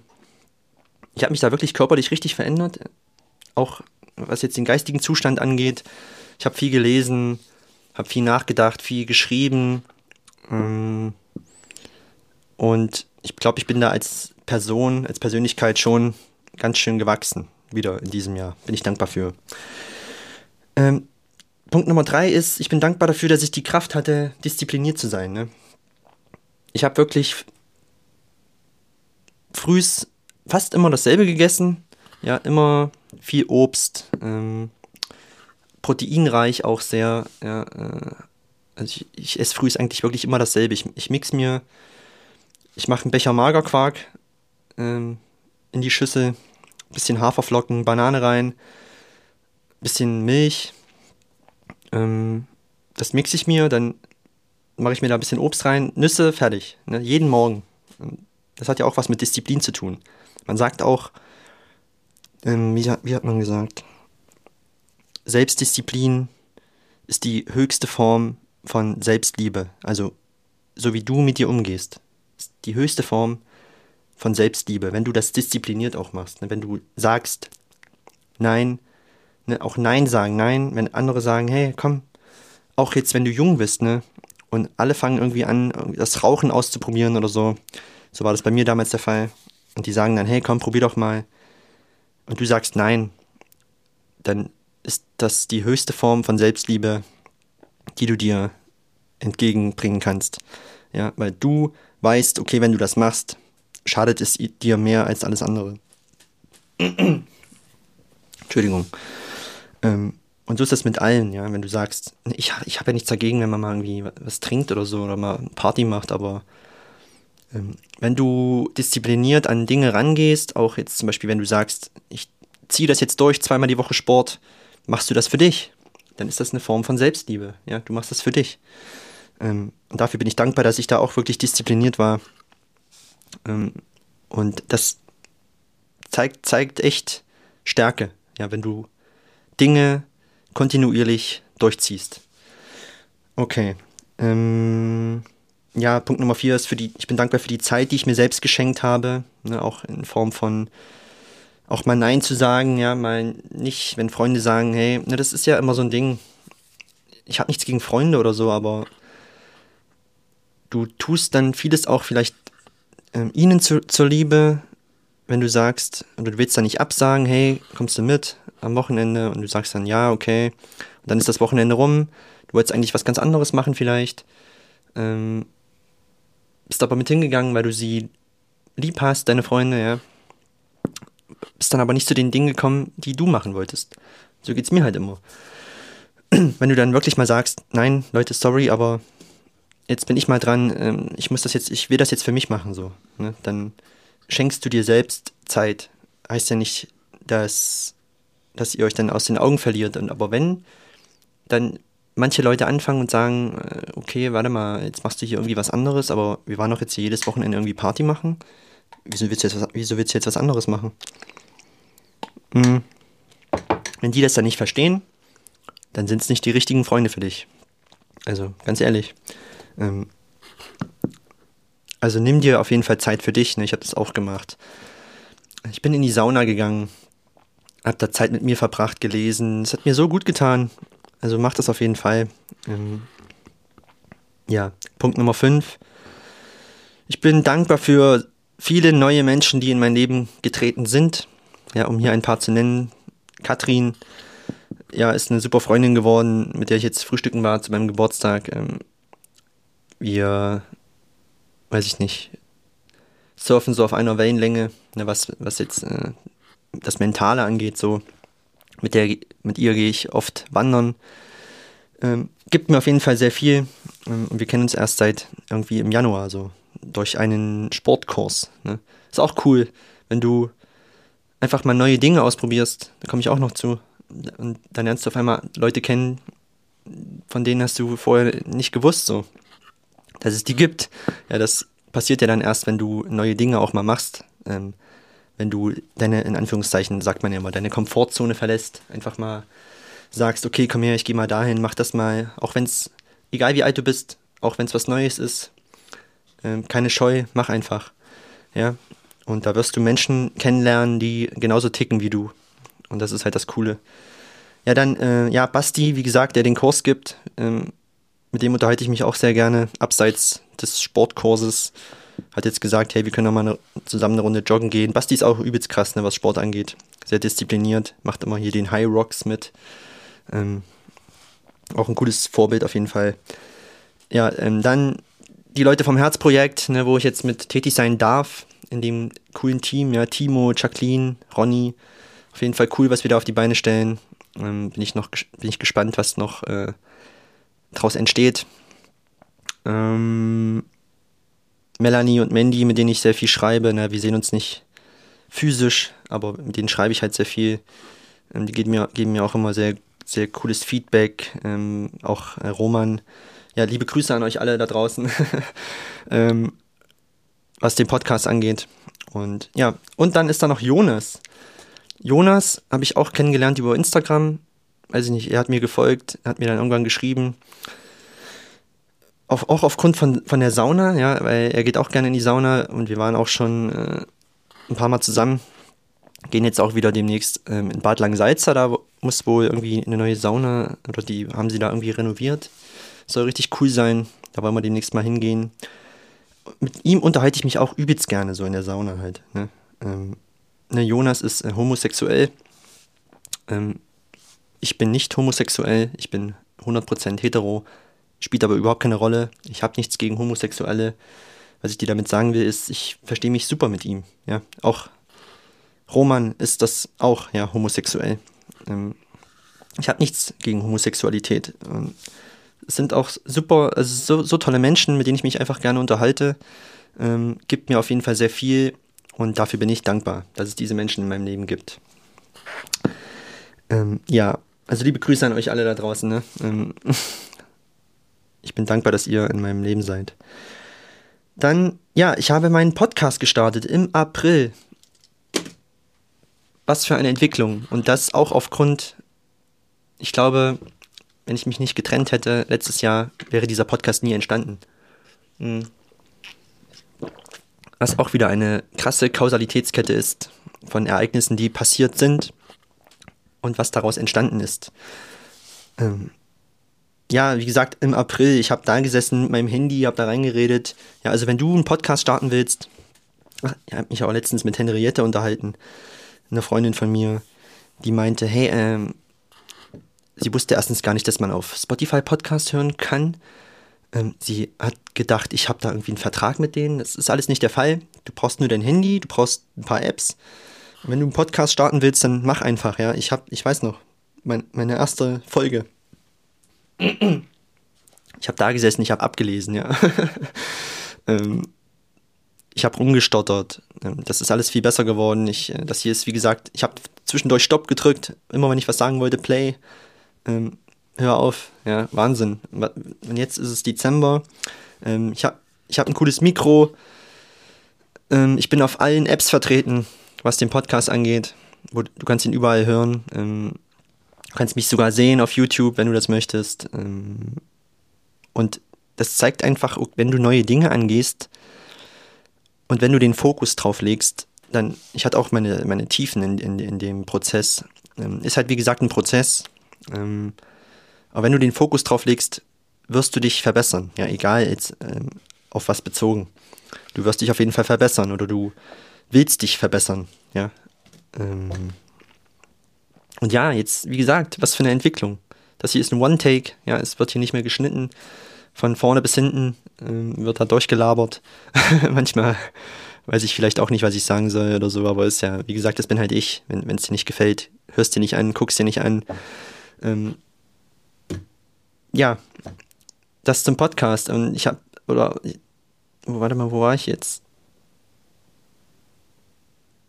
Ich habe mich da wirklich körperlich richtig verändert, auch was jetzt den geistigen Zustand angeht. Ich habe viel gelesen, habe viel nachgedacht, viel geschrieben. Ähm, und ich glaube, ich bin da als Person, als Persönlichkeit schon ganz schön gewachsen. Wieder in diesem Jahr. Bin ich dankbar für. Ähm, Punkt Nummer drei ist, ich bin dankbar dafür, dass ich die Kraft hatte, diszipliniert zu sein. Ne? Ich habe wirklich frühs fast immer dasselbe gegessen. Ja, immer viel Obst, ähm, proteinreich auch sehr. Ja, äh, also ich, ich esse früh eigentlich wirklich immer dasselbe. Ich, ich mix mir, ich mache einen Becher Magerquark ähm, in die Schüssel, bisschen Haferflocken, Banane rein, bisschen Milch. Ähm, das mixe ich mir, dann mache ich mir da ein bisschen Obst rein, Nüsse, fertig. Ne? Jeden Morgen. Das hat ja auch was mit Disziplin zu tun. Man sagt auch, ähm, wie, wie hat man gesagt? Selbstdisziplin ist die höchste Form von Selbstliebe. Also, so wie du mit dir umgehst, ist die höchste Form von Selbstliebe, wenn du das diszipliniert auch machst. Ne? Wenn du sagst, nein, ne? auch Nein sagen, nein, wenn andere sagen, hey, komm, auch jetzt, wenn du jung bist, ne? Und alle fangen irgendwie an, das Rauchen auszuprobieren oder so. So war das bei mir damals der Fall. Und die sagen dann, hey, komm, probier doch mal und du sagst nein, dann ist das die höchste Form von Selbstliebe, die du dir entgegenbringen kannst. Ja, weil du weißt, okay, wenn du das machst, schadet es dir mehr als alles andere. Entschuldigung. Ähm, und so ist das mit allen, ja. Wenn du sagst, ich, ich habe ja nichts dagegen, wenn man mal irgendwie was trinkt oder so oder mal Party macht, aber wenn du diszipliniert an Dinge rangehst, auch jetzt zum Beispiel, wenn du sagst, ich ziehe das jetzt durch, zweimal die Woche Sport, machst du das für dich, dann ist das eine Form von Selbstliebe. Ja, du machst das für dich. Ähm, und dafür bin ich dankbar, dass ich da auch wirklich diszipliniert war. Ähm, und das zeigt, zeigt echt Stärke, ja, wenn du Dinge kontinuierlich durchziehst. Okay. Ähm, ja, Punkt Nummer vier ist für die, ich bin dankbar für die Zeit, die ich mir selbst geschenkt habe, ne, auch in Form von auch mal Nein zu sagen, ja, mal nicht, wenn Freunde sagen, hey, ne, das ist ja immer so ein Ding. Ich habe nichts gegen Freunde oder so, aber du tust dann vieles auch vielleicht ähm, ihnen zu, zur Liebe, wenn du sagst, und du willst dann nicht absagen, hey, kommst du mit am Wochenende? Und du sagst dann ja, okay, und dann ist das Wochenende rum, du wolltest eigentlich was ganz anderes machen vielleicht, ähm, bist aber mit hingegangen, weil du sie lieb hast, deine Freunde, ja. Bist dann aber nicht zu den Dingen gekommen, die du machen wolltest. So geht's mir halt immer. Wenn du dann wirklich mal sagst, nein, Leute, sorry, aber jetzt bin ich mal dran, ähm, ich muss das jetzt, ich will das jetzt für mich machen, so. Ne? Dann schenkst du dir selbst Zeit. Heißt ja nicht, dass, dass ihr euch dann aus den Augen verliert. Und aber wenn, dann manche Leute anfangen und sagen, äh, okay, warte mal, jetzt machst du hier irgendwie was anderes, aber wir waren doch jetzt hier jedes Wochenende irgendwie Party machen. Wieso willst du jetzt was, wieso willst du jetzt was anderes machen? Hm. Wenn die das dann nicht verstehen, dann sind es nicht die richtigen Freunde für dich. Also, ganz ehrlich. Ähm, also nimm dir auf jeden Fall Zeit für dich. Ne? Ich habe das auch gemacht. Ich bin in die Sauna gegangen, habe da Zeit mit mir verbracht, gelesen. Es hat mir so gut getan. Also mach das auf jeden Fall. Ähm, ja, Punkt Nummer 5. Ich bin dankbar für viele neue Menschen, die in mein Leben getreten sind. Ja, um hier ein paar zu nennen. Katrin, ja, ist eine super Freundin geworden, mit der ich jetzt frühstücken war zu meinem Geburtstag. Ähm, wir, weiß ich nicht, surfen so auf einer Wellenlänge, ne, was, was jetzt äh, das Mentale angeht, so mit, der, mit ihr gehe ich oft wandern. Ähm, gibt mir auf jeden Fall sehr viel. Ähm, und wir kennen uns erst seit irgendwie im Januar, so durch einen Sportkurs. Ne? Ist auch cool, wenn du einfach mal neue Dinge ausprobierst. Da komme ich auch noch zu. Und dann lernst du auf einmal Leute kennen, von denen hast du vorher nicht gewusst, so, dass es die gibt. Ja, das passiert ja dann erst, wenn du neue Dinge auch mal machst. Ähm, wenn du deine, in Anführungszeichen, sagt man ja mal, deine Komfortzone verlässt. Einfach mal sagst, okay, komm her, ich gehe mal dahin, mach das mal. Auch wenn es, egal wie alt du bist, auch wenn es was Neues ist, ähm, keine Scheu, mach einfach. Ja, und da wirst du Menschen kennenlernen, die genauso ticken wie du. Und das ist halt das Coole. Ja, dann, äh, ja, Basti, wie gesagt, der den Kurs gibt, ähm, mit dem unterhalte ich mich auch sehr gerne, abseits des Sportkurses. Hat jetzt gesagt, hey, wir können noch mal eine, zusammen eine Runde joggen gehen. Basti ist auch übelst krass, ne, was Sport angeht. Sehr diszipliniert, macht immer hier den High Rocks mit. Ähm, auch ein cooles Vorbild auf jeden Fall. Ja, ähm, dann die Leute vom Herzprojekt, ne, wo ich jetzt mit tätig sein darf, in dem coolen Team, ja, Timo, Jacqueline, Ronny. Auf jeden Fall cool, was wir da auf die Beine stellen. Ähm, bin ich noch bin ich gespannt, was noch äh, daraus entsteht. Ähm, Melanie und Mandy, mit denen ich sehr viel schreibe, na, wir sehen uns nicht physisch, aber mit denen schreibe ich halt sehr viel. Ähm, die geben mir, geben mir auch immer sehr, sehr cooles Feedback. Ähm, auch äh, Roman. Ja, liebe Grüße an euch alle da draußen, ähm, was den Podcast angeht. Und ja, und dann ist da noch Jonas. Jonas habe ich auch kennengelernt über Instagram. Weiß ich nicht, er hat mir gefolgt, hat mir dann irgendwann geschrieben. Auf, auch aufgrund von, von der Sauna, ja, weil er geht auch gerne in die Sauna und wir waren auch schon äh, ein paar Mal zusammen. Gehen jetzt auch wieder demnächst ähm, in Bad Langsalza, da muss wohl irgendwie eine neue Sauna, oder die haben sie da irgendwie renoviert. Soll richtig cool sein, da wollen wir demnächst mal hingehen. Mit ihm unterhalte ich mich auch übelst gerne so in der Sauna halt. Ne? Ähm, ne, Jonas ist äh, homosexuell. Ähm, ich bin nicht homosexuell, ich bin 100% hetero, spielt aber überhaupt keine Rolle. Ich habe nichts gegen Homosexuelle. Was ich dir damit sagen will, ist, ich verstehe mich super mit ihm. Ja, auch Roman ist das auch, ja, homosexuell. Ähm, ich habe nichts gegen Homosexualität. Ähm, es sind auch super, also so, so, tolle Menschen, mit denen ich mich einfach gerne unterhalte. Ähm, gibt mir auf jeden Fall sehr viel und dafür bin ich dankbar, dass es diese Menschen in meinem Leben gibt. Ähm, ja, also liebe Grüße an euch alle da draußen. Ne? Ich bin dankbar, dass ihr in meinem Leben seid. Dann, ja, ich habe meinen Podcast gestartet im April. Was für eine Entwicklung. Und das auch aufgrund, ich glaube, wenn ich mich nicht getrennt hätte letztes Jahr, wäre dieser Podcast nie entstanden. Hm was auch wieder eine krasse Kausalitätskette ist von Ereignissen, die passiert sind und was daraus entstanden ist. Ähm, ja, wie gesagt, im April, ich habe da gesessen mit meinem Handy, habe da reingeredet. Ja, also wenn du einen Podcast starten willst, ich habe mich auch letztens mit Henriette unterhalten, eine Freundin von mir, die meinte, hey, ähm, sie wusste erstens gar nicht, dass man auf Spotify Podcast hören kann. Ähm, sie hat gedacht, ich habe da irgendwie einen Vertrag mit denen. Das ist alles nicht der Fall. Du brauchst nur dein Handy, du brauchst ein paar Apps. Wenn du einen Podcast starten willst, dann mach einfach, ja. Ich habe, ich weiß noch, mein, meine erste Folge. Ich habe da gesessen, ich habe abgelesen, ja. ähm, ich habe rumgestottert. Ähm, das ist alles viel besser geworden. Ich, äh, das hier ist, wie gesagt, ich habe zwischendurch Stopp gedrückt, immer wenn ich was sagen wollte, Play. Ähm, hör auf, ja, Wahnsinn. Und jetzt ist es Dezember. Ähm, ich habe ich hab ein cooles Mikro. Ähm, ich bin auf allen Apps vertreten, was den Podcast angeht. Du kannst ihn überall hören. Du kannst mich sogar sehen auf YouTube, wenn du das möchtest. Ähm, und das zeigt einfach, wenn du neue Dinge angehst und wenn du den Fokus drauf legst, dann, ich hatte auch meine, meine Tiefen in, in, in dem Prozess. Ähm, ist halt wie gesagt ein Prozess. Ähm, aber wenn du den Fokus drauf legst, wirst du dich verbessern. Ja, egal jetzt auf was bezogen. Du wirst dich auf jeden Fall verbessern oder du willst dich verbessern. Ja. Ähm und ja, jetzt, wie gesagt, was für eine Entwicklung. Das hier ist ein One-Take. Ja, es wird hier nicht mehr geschnitten. Von vorne bis hinten ähm, wird da durchgelabert. Manchmal weiß ich vielleicht auch nicht, was ich sagen soll oder so, aber ist ja, wie gesagt, das bin halt ich. Wenn es dir nicht gefällt, hörst dir nicht an, guckst dir nicht an. Ähm, ja, das zum Podcast. Und ich habe, oder, warte mal, wo war ich jetzt?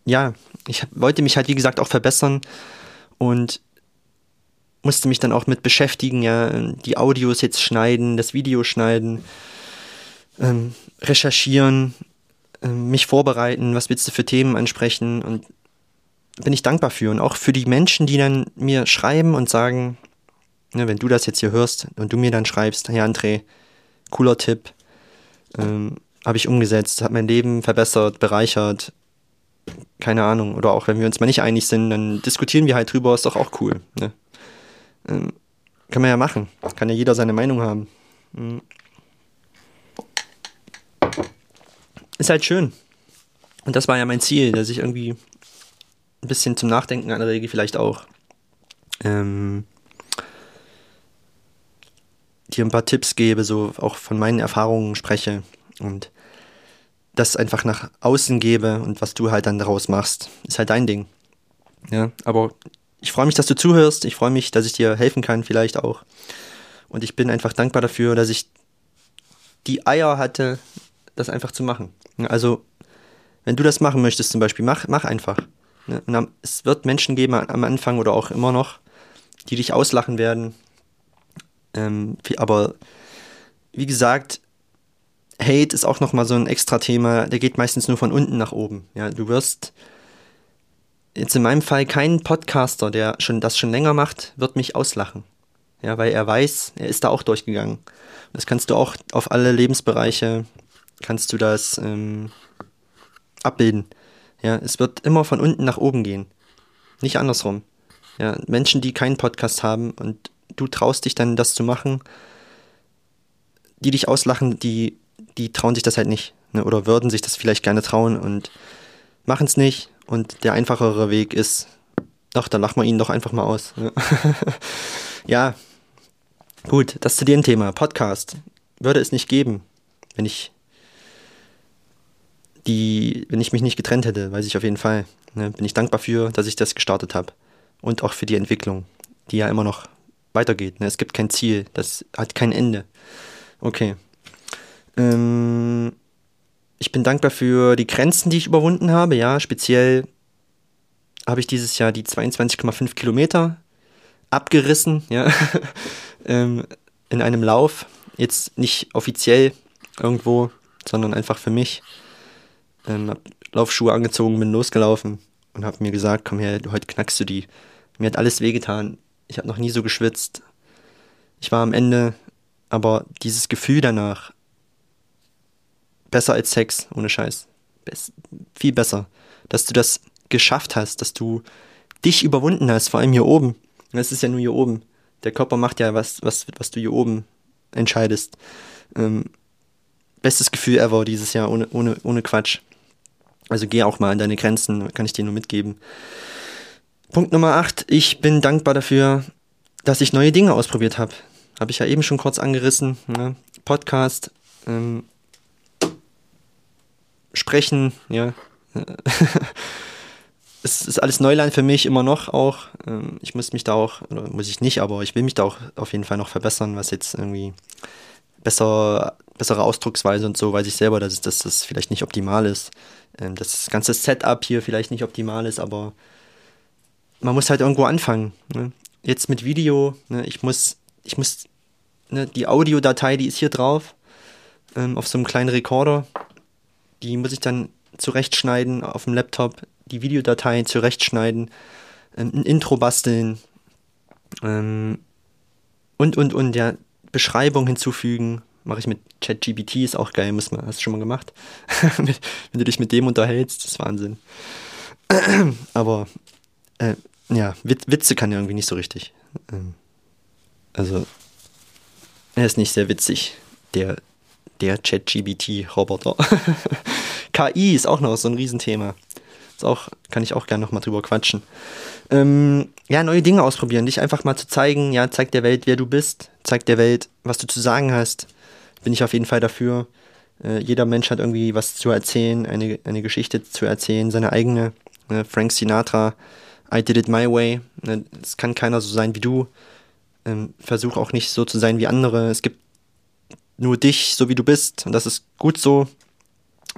Ja, ich hab, wollte mich halt, wie gesagt, auch verbessern. Und musste mich dann auch mit beschäftigen, ja, die Audios jetzt schneiden, das Video schneiden, ähm, recherchieren, ähm, mich vorbereiten, was willst du für Themen ansprechen und bin ich dankbar für. Und auch für die Menschen, die dann mir schreiben und sagen, ne, wenn du das jetzt hier hörst und du mir dann schreibst, hey André, cooler Tipp, ähm, habe ich umgesetzt, hat mein Leben verbessert, bereichert, keine Ahnung. Oder auch wenn wir uns mal nicht einig sind, dann diskutieren wir halt drüber, ist doch auch cool. Ne? Ähm, kann man ja machen. Kann ja jeder seine Meinung haben. Mhm. Ist halt schön. Und das war ja mein Ziel, dass ich irgendwie ein bisschen zum Nachdenken anrege, vielleicht auch. Ähm, dir ein paar Tipps gebe, so auch von meinen Erfahrungen spreche und das einfach nach außen gebe und was du halt dann daraus machst, ist halt dein Ding. Ja, aber ich freue mich, dass du zuhörst. Ich freue mich, dass ich dir helfen kann, vielleicht auch. Und ich bin einfach dankbar dafür, dass ich die Eier hatte, das einfach zu machen. Also, wenn du das machen möchtest, zum Beispiel, mach, mach einfach. Und es wird Menschen geben am Anfang oder auch immer noch, die dich auslachen werden. Ähm, aber wie gesagt, Hate ist auch nochmal so ein extra Thema, der geht meistens nur von unten nach oben. Ja, du wirst jetzt in meinem Fall kein Podcaster, der schon das schon länger macht, wird mich auslachen. Ja, weil er weiß, er ist da auch durchgegangen. Das kannst du auch auf alle Lebensbereiche, kannst du das ähm, abbilden. Ja, es wird immer von unten nach oben gehen. Nicht andersrum. Ja, Menschen, die keinen Podcast haben und du traust dich dann, das zu machen, die dich auslachen, die die trauen sich das halt nicht. Ne? Oder würden sich das vielleicht gerne trauen und machen es nicht. Und der einfachere Weg ist, ach, dann lachen wir ihn doch einfach mal aus. Ne? ja, gut, das zu dem Thema. Podcast würde es nicht geben, wenn ich die, wenn ich mich nicht getrennt hätte, weiß ich auf jeden Fall. Ne? Bin ich dankbar für, dass ich das gestartet habe. Und auch für die Entwicklung, die ja immer noch weitergeht. Ne? Es gibt kein Ziel, das hat kein Ende. Okay. Ähm, ich bin dankbar für die Grenzen, die ich überwunden habe. Ja, speziell habe ich dieses Jahr die 22,5 Kilometer abgerissen, ja, ähm, in einem Lauf. Jetzt nicht offiziell irgendwo, sondern einfach für mich. Ähm, hab Laufschuhe angezogen, bin losgelaufen und habe mir gesagt, komm her, heute knackst du die. Mir hat alles wehgetan. Ich habe noch nie so geschwitzt. Ich war am Ende, aber dieses Gefühl danach, besser als Sex, ohne Scheiß. Best, viel besser. Dass du das geschafft hast, dass du dich überwunden hast, vor allem hier oben. Es ist ja nur hier oben. Der Körper macht ja was, was, was du hier oben entscheidest. Ähm, bestes Gefühl ever dieses Jahr, ohne, ohne, ohne Quatsch. Also geh auch mal an deine Grenzen, kann ich dir nur mitgeben. Punkt Nummer 8. Ich bin dankbar dafür, dass ich neue Dinge ausprobiert habe. Habe ich ja eben schon kurz angerissen. Ne? Podcast, ähm, sprechen, ja. es ist alles Neuland für mich immer noch auch. Ähm, ich muss mich da auch, oder muss ich nicht, aber ich will mich da auch auf jeden Fall noch verbessern, was jetzt irgendwie besser, bessere Ausdrucksweise und so, weiß ich selber, dass, dass das vielleicht nicht optimal ist. Ähm, das ganze Setup hier vielleicht nicht optimal ist, aber man muss halt irgendwo anfangen. Ne? Jetzt mit Video, ne? ich muss, ich muss, ne, die Audiodatei, die ist hier drauf, ähm, auf so einem kleinen Rekorder die muss ich dann zurechtschneiden auf dem Laptop, die Videodateien zurechtschneiden, ähm, ein Intro basteln ähm, und, und, und, ja, Beschreibung hinzufügen. Mache ich mit ChatGBT, ist auch geil, muss man, hast du schon mal gemacht? Wenn du dich mit dem unterhältst, ist Wahnsinn. Aber, äh, ja, Witze kann er irgendwie nicht so richtig. Ähm, also, er ist nicht sehr witzig, der der ChatGBT-Roboter. KI ist auch noch so ein Riesenthema. Ist auch, kann ich auch gerne nochmal drüber quatschen. Ähm, ja, neue Dinge ausprobieren, dich einfach mal zu zeigen, ja, zeig der Welt, wer du bist, zeig der Welt, was du zu sagen hast. Bin ich auf jeden Fall dafür. Äh, jeder Mensch hat irgendwie was zu erzählen, eine, eine Geschichte zu erzählen, seine eigene. Äh, Frank Sinatra, I did it my way. Äh, es kann keiner so sein wie du. Ähm, versuch auch nicht so zu sein wie andere. Es gibt nur dich, so wie du bist. Und das ist gut so.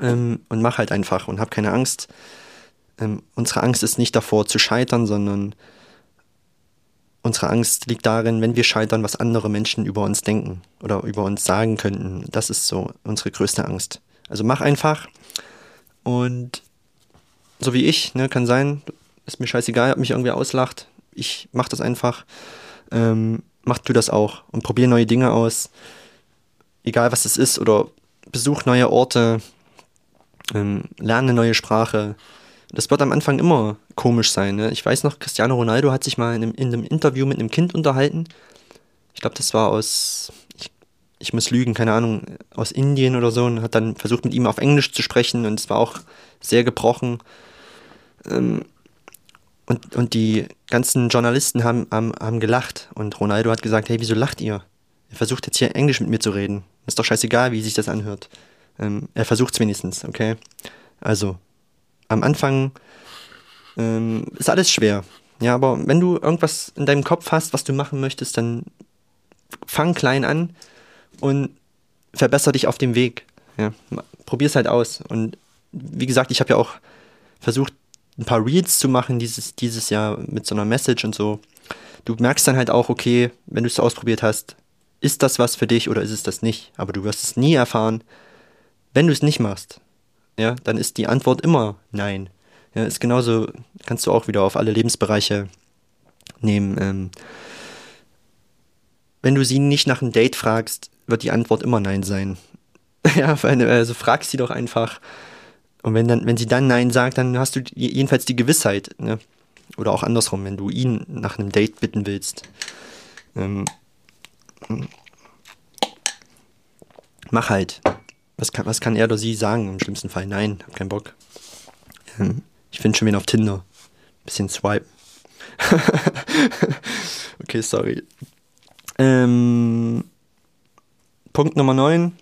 Ähm, und mach halt einfach und hab keine Angst. Ähm, unsere Angst ist nicht davor zu scheitern, sondern unsere Angst liegt darin, wenn wir scheitern, was andere Menschen über uns denken oder über uns sagen könnten. Das ist so unsere größte Angst. Also mach einfach und so wie ich, ne, kann sein, ist mir scheißegal, ob mich irgendwer auslacht. Ich mach das einfach. Ähm, mach du das auch und probier neue Dinge aus. Egal was es ist oder besuch neue Orte, ähm, lerne eine neue Sprache. Das wird am Anfang immer komisch sein. Ne? Ich weiß noch, Cristiano Ronaldo hat sich mal in einem, in einem Interview mit einem Kind unterhalten. Ich glaube, das war aus, ich, ich, muss lügen, keine Ahnung, aus Indien oder so und hat dann versucht, mit ihm auf Englisch zu sprechen und es war auch sehr gebrochen. Ähm, und, und die ganzen Journalisten haben, haben, haben gelacht und Ronaldo hat gesagt, hey, wieso lacht ihr? Er versucht jetzt hier Englisch mit mir zu reden. Ist doch scheißegal, wie sich das anhört. Ähm, er versucht es wenigstens, okay? Also, am Anfang ähm, ist alles schwer. Ja, aber wenn du irgendwas in deinem Kopf hast, was du machen möchtest, dann fang klein an und verbessere dich auf dem Weg. Ja, es halt aus. Und wie gesagt, ich habe ja auch versucht, ein paar Reads zu machen dieses, dieses Jahr mit so einer Message und so. Du merkst dann halt auch, okay, wenn du es ausprobiert hast, ist das was für dich oder ist es das nicht? Aber du wirst es nie erfahren, wenn du es nicht machst. Ja, dann ist die Antwort immer nein. Ja, ist genauso, kannst du auch wieder auf alle Lebensbereiche nehmen. Ähm, wenn du sie nicht nach einem Date fragst, wird die Antwort immer nein sein. ja, also frag sie doch einfach. Und wenn, dann, wenn sie dann Nein sagt, dann hast du jedenfalls die Gewissheit. Ne? Oder auch andersrum, wenn du ihn nach einem Date bitten willst. Ähm, mach halt. Was kann, was kann er oder sie sagen? Im schlimmsten Fall nein, hab keinen Bock. Ähm, ich finde schon wen auf Tinder. Bisschen swipe. okay, sorry. Ähm, Punkt Nummer 9.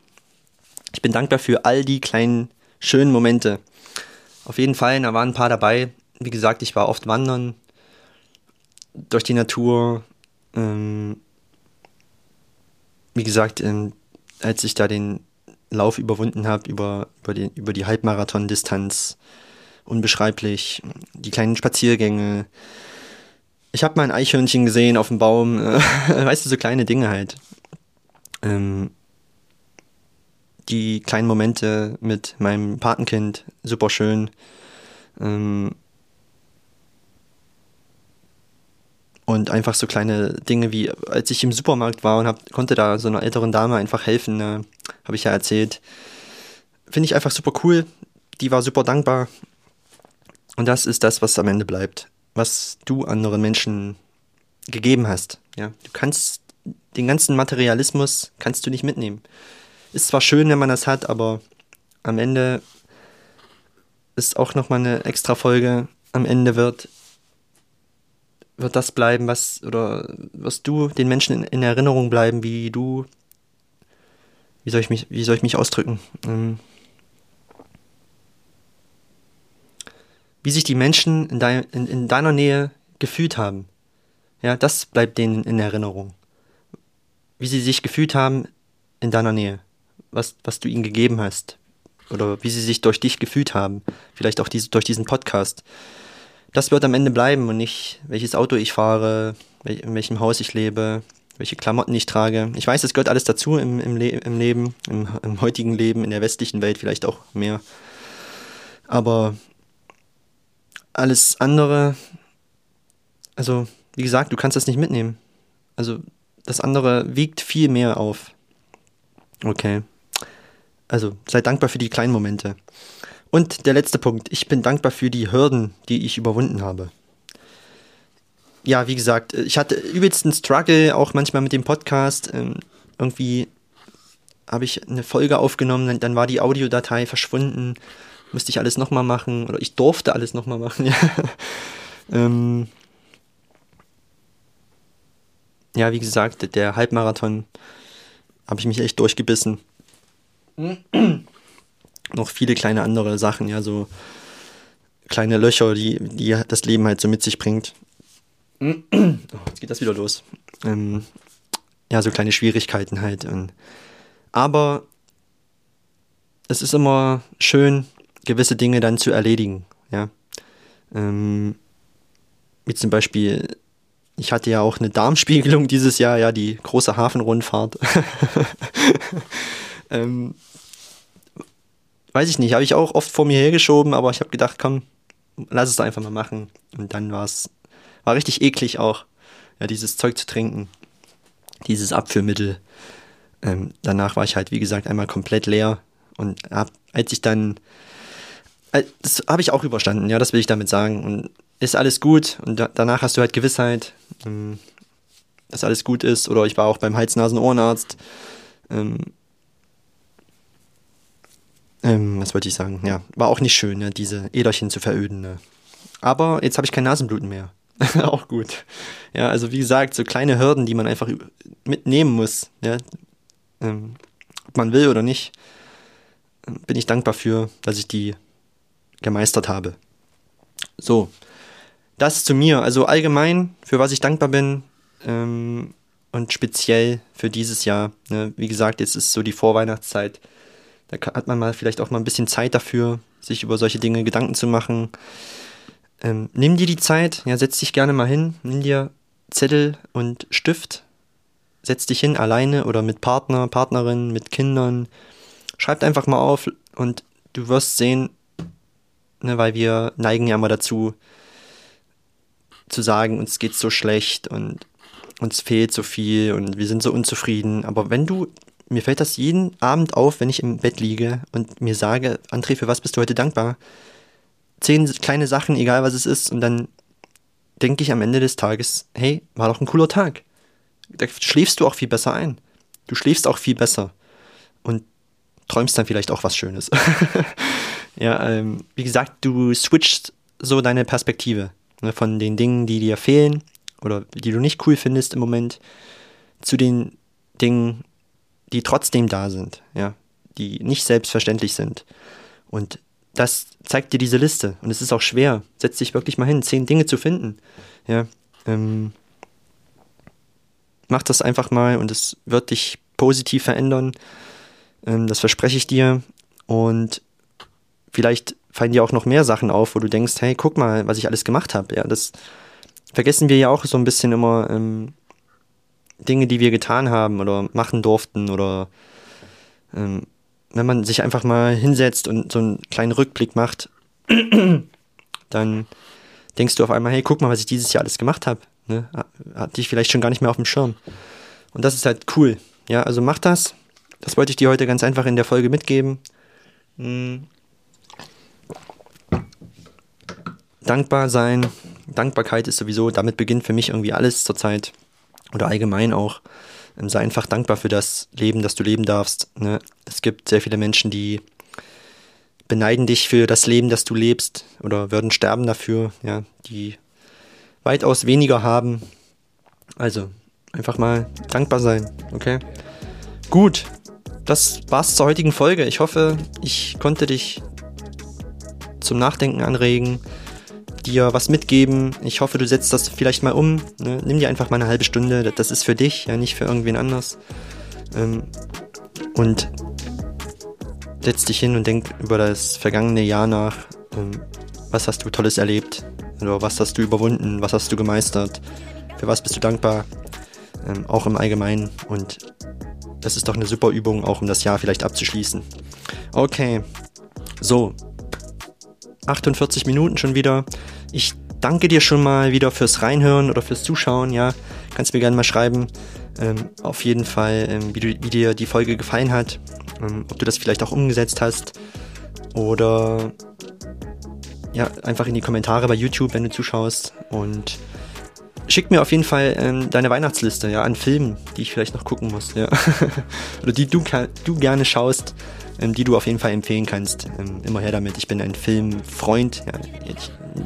Ich bin dankbar für all die kleinen schönen Momente. Auf jeden Fall, da waren ein paar dabei. Wie gesagt, ich war oft wandern durch die Natur. Ähm, wie gesagt, ähm, als ich da den Lauf überwunden habe, über, über, die, über die Halbmarathon-Distanz, unbeschreiblich, die kleinen Spaziergänge. Ich habe mal ein Eichhörnchen gesehen auf dem Baum, weißt du, so kleine Dinge halt. Ähm, die kleinen Momente mit meinem Patenkind, super schön. Ähm, und einfach so kleine Dinge wie, als ich im Supermarkt war und hab, konnte da so einer älteren Dame einfach helfen, ne, habe ich ja erzählt. Finde ich einfach super cool. Die war super dankbar. Und das ist das, was am Ende bleibt. Was du anderen Menschen gegeben hast. Ja, du kannst den ganzen Materialismus kannst du nicht mitnehmen. Ist zwar schön, wenn man das hat, aber am Ende ist auch nochmal eine extra Folge. Am Ende wird, wird das bleiben, was, oder wirst du den Menschen in, in Erinnerung bleiben, wie du, wie soll ich mich, wie soll ich mich ausdrücken? Ähm, wie sich die Menschen in, dein, in, in deiner Nähe gefühlt haben. Ja, das bleibt denen in Erinnerung. Wie sie sich gefühlt haben in deiner Nähe was, was du ihnen gegeben hast. Oder wie sie sich durch dich gefühlt haben. Vielleicht auch diese, durch diesen Podcast. Das wird am Ende bleiben und nicht, welches Auto ich fahre, in welchem Haus ich lebe, welche Klamotten ich trage. Ich weiß, es gehört alles dazu im, im, Le im Leben, im, im heutigen Leben, in der westlichen Welt vielleicht auch mehr. Aber alles andere, also wie gesagt, du kannst das nicht mitnehmen. Also das andere wiegt viel mehr auf. Okay. Also sei dankbar für die kleinen Momente. Und der letzte Punkt. Ich bin dankbar für die Hürden, die ich überwunden habe. Ja, wie gesagt, ich hatte übelsten Struggle auch manchmal mit dem Podcast. Ähm, irgendwie habe ich eine Folge aufgenommen, dann war die Audiodatei verschwunden. Musste ich alles nochmal machen. Oder ich durfte alles nochmal machen. Ähm, ja, wie gesagt, der Halbmarathon habe ich mich echt durchgebissen. noch viele kleine andere Sachen, ja, so kleine Löcher, die, die das Leben halt so mit sich bringt. oh, jetzt geht das wieder los. Ähm, ja, so kleine Schwierigkeiten halt. Und, aber es ist immer schön, gewisse Dinge dann zu erledigen, ja. Ähm, wie zum Beispiel ich hatte ja auch eine Darmspiegelung dieses Jahr, ja, die große Hafenrundfahrt. ähm, weiß ich nicht, habe ich auch oft vor mir hergeschoben, aber ich habe gedacht, komm, lass es einfach mal machen. Und dann war es, war richtig eklig auch, ja, dieses Zeug zu trinken. Dieses Abführmittel. Ähm, danach war ich halt, wie gesagt, einmal komplett leer. Und hab, als ich dann, äh, das habe ich auch überstanden, ja, das will ich damit sagen. Und ist alles gut. Und da, danach hast du halt Gewissheit, ähm, dass alles gut ist. Oder ich war auch beim Hals-Nasen-Ohrenarzt. Ähm, ähm, was wollte ich sagen? Ja, war auch nicht schön, ne, diese Äderchen zu veröden. Ne. Aber jetzt habe ich kein Nasenbluten mehr. auch gut. Ja, also wie gesagt, so kleine Hürden, die man einfach mitnehmen muss. Ja, ähm, ob man will oder nicht, bin ich dankbar für, dass ich die gemeistert habe. So, das zu mir. Also allgemein, für was ich dankbar bin ähm, und speziell für dieses Jahr. Ne? Wie gesagt, jetzt ist so die Vorweihnachtszeit. Da hat man mal vielleicht auch mal ein bisschen Zeit dafür, sich über solche Dinge Gedanken zu machen. Ähm, nimm dir die Zeit, ja, setz dich gerne mal hin, nimm dir Zettel und Stift, setz dich hin, alleine oder mit Partner, Partnerin, mit Kindern. Schreib einfach mal auf und du wirst sehen, ne, weil wir neigen ja mal dazu, zu sagen, uns geht so schlecht und uns fehlt so viel und wir sind so unzufrieden. Aber wenn du mir fällt das jeden Abend auf, wenn ich im Bett liege und mir sage, André, für was bist du heute dankbar? Zehn kleine Sachen, egal was es ist, und dann denke ich am Ende des Tages, hey, war doch ein cooler Tag. Da schläfst du auch viel besser ein. Du schläfst auch viel besser und träumst dann vielleicht auch was Schönes. ja, ähm, wie gesagt, du switchst so deine Perspektive ne, von den Dingen, die dir fehlen oder die du nicht cool findest im Moment, zu den Dingen, die trotzdem da sind, ja, die nicht selbstverständlich sind. Und das zeigt dir diese Liste. Und es ist auch schwer. Setz dich wirklich mal hin, zehn Dinge zu finden. Ja, ähm, mach das einfach mal und es wird dich positiv verändern. Ähm, das verspreche ich dir. Und vielleicht fallen dir auch noch mehr Sachen auf, wo du denkst, hey, guck mal, was ich alles gemacht habe. Ja, das vergessen wir ja auch so ein bisschen immer. Ähm, Dinge, die wir getan haben oder machen durften oder ähm, wenn man sich einfach mal hinsetzt und so einen kleinen Rückblick macht, dann denkst du auf einmal, hey, guck mal, was ich dieses Jahr alles gemacht habe. Ne? Hatte ich vielleicht schon gar nicht mehr auf dem Schirm. Und das ist halt cool. Ja, also mach das. Das wollte ich dir heute ganz einfach in der Folge mitgeben. Hm. Dankbar sein. Dankbarkeit ist sowieso, damit beginnt für mich irgendwie alles zurzeit oder allgemein auch, ähm, sei einfach dankbar für das Leben, das du leben darfst. Ne? Es gibt sehr viele Menschen, die beneiden dich für das Leben, das du lebst oder würden sterben dafür, ja, die weitaus weniger haben. Also einfach mal dankbar sein, okay? Gut, das war's zur heutigen Folge. Ich hoffe, ich konnte dich zum Nachdenken anregen dir was mitgeben. Ich hoffe, du setzt das vielleicht mal um. Ne? Nimm dir einfach mal eine halbe Stunde. Das ist für dich, ja, nicht für irgendwen anders. Ähm, und setz dich hin und denk über das vergangene Jahr nach. Ähm, was hast du Tolles erlebt? Oder was hast du überwunden? Was hast du gemeistert? Für was bist du dankbar? Ähm, auch im Allgemeinen. Und das ist doch eine super Übung, auch um das Jahr vielleicht abzuschließen. Okay. So, 48 Minuten schon wieder. Ich danke dir schon mal wieder fürs Reinhören oder fürs Zuschauen. Ja, kannst mir gerne mal schreiben. Ähm, auf jeden Fall, ähm, wie, du, wie, dir die Folge gefallen hat. Ähm, ob du das vielleicht auch umgesetzt hast. Oder ja, einfach in die Kommentare bei YouTube, wenn du zuschaust. Und schick mir auf jeden Fall ähm, deine Weihnachtsliste ja, an Filmen, die ich vielleicht noch gucken muss. Ja. oder die du, du gerne schaust ähm, die du auf jeden Fall empfehlen kannst. Ähm, immer her damit. Ich bin ein Filmfreund, ja,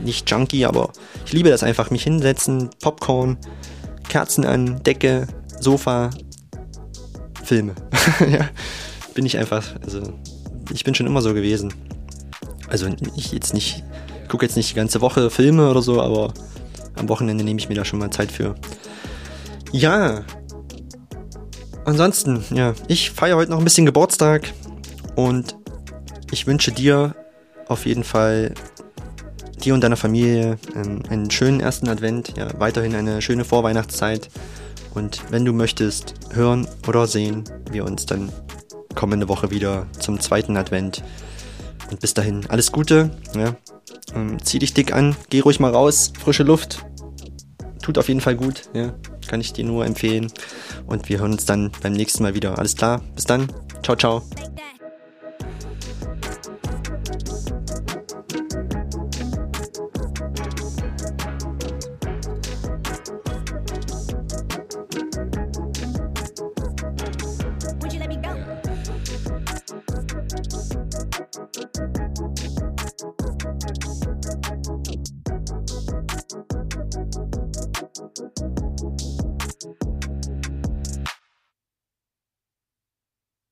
nicht Junkie, aber ich liebe das einfach. Mich hinsetzen, Popcorn, Kerzen an, Decke, Sofa, Filme. ja, bin ich einfach, also ich bin schon immer so gewesen. Also ich jetzt nicht, gucke jetzt nicht die ganze Woche Filme oder so, aber am Wochenende nehme ich mir da schon mal Zeit für. Ja. Ansonsten, ja, ich feiere heute noch ein bisschen Geburtstag. Und ich wünsche dir auf jeden Fall dir und deiner Familie ähm, einen schönen ersten Advent, ja, weiterhin eine schöne Vorweihnachtszeit. Und wenn du möchtest, hören oder sehen wir uns dann kommende Woche wieder zum zweiten Advent. Und bis dahin, alles Gute. Ja. Ähm, zieh dich dick an, geh ruhig mal raus, frische Luft. Tut auf jeden Fall gut, ja. Kann ich dir nur empfehlen. Und wir hören uns dann beim nächsten Mal wieder. Alles klar, bis dann. Ciao, ciao.